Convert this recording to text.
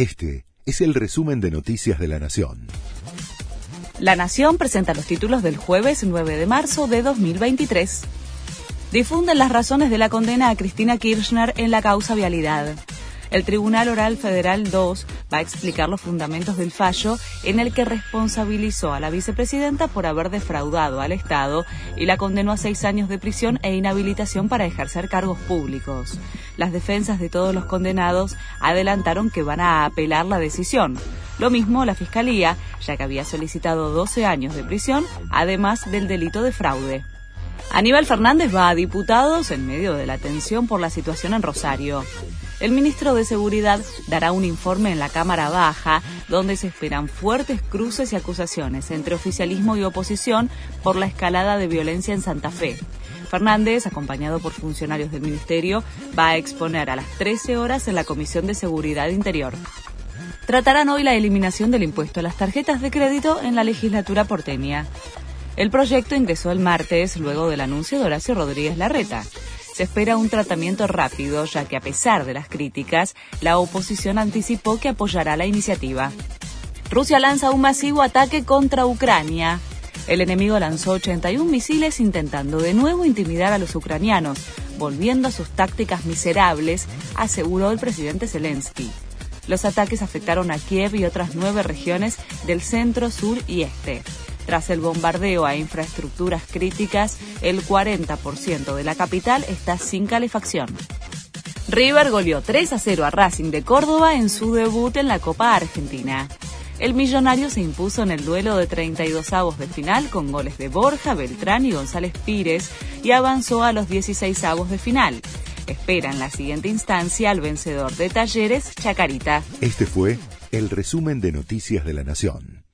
Este es el resumen de Noticias de la Nación. La Nación presenta los títulos del jueves 9 de marzo de 2023. Difunden las razones de la condena a Cristina Kirchner en la causa vialidad. El Tribunal Oral Federal 2 va a explicar los fundamentos del fallo en el que responsabilizó a la vicepresidenta por haber defraudado al Estado y la condenó a seis años de prisión e inhabilitación para ejercer cargos públicos. Las defensas de todos los condenados adelantaron que van a apelar la decisión. Lo mismo la Fiscalía, ya que había solicitado 12 años de prisión, además del delito de fraude. Aníbal Fernández va a diputados en medio de la tensión por la situación en Rosario. El ministro de Seguridad dará un informe en la Cámara Baja donde se esperan fuertes cruces y acusaciones entre oficialismo y oposición por la escalada de violencia en Santa Fe. Fernández, acompañado por funcionarios del ministerio, va a exponer a las 13 horas en la Comisión de Seguridad Interior. Tratarán hoy la eliminación del impuesto a las tarjetas de crédito en la legislatura porteña. El proyecto ingresó el martes luego del anuncio de Horacio Rodríguez Larreta se espera un tratamiento rápido, ya que a pesar de las críticas, la oposición anticipó que apoyará la iniciativa. Rusia lanza un masivo ataque contra Ucrania. El enemigo lanzó 81 misiles intentando de nuevo intimidar a los ucranianos, volviendo a sus tácticas miserables, aseguró el presidente Zelensky. Los ataques afectaron a Kiev y otras nueve regiones del centro, sur y este. Tras el bombardeo a infraestructuras críticas, el 40% de la capital está sin calefacción. River goleó 3 a 0 a Racing de Córdoba en su debut en la Copa Argentina. El millonario se impuso en el duelo de 32 avos de final con goles de Borja, Beltrán y González Pires y avanzó a los 16 avos de final. Espera en la siguiente instancia al vencedor de Talleres, Chacarita. Este fue el resumen de Noticias de la Nación.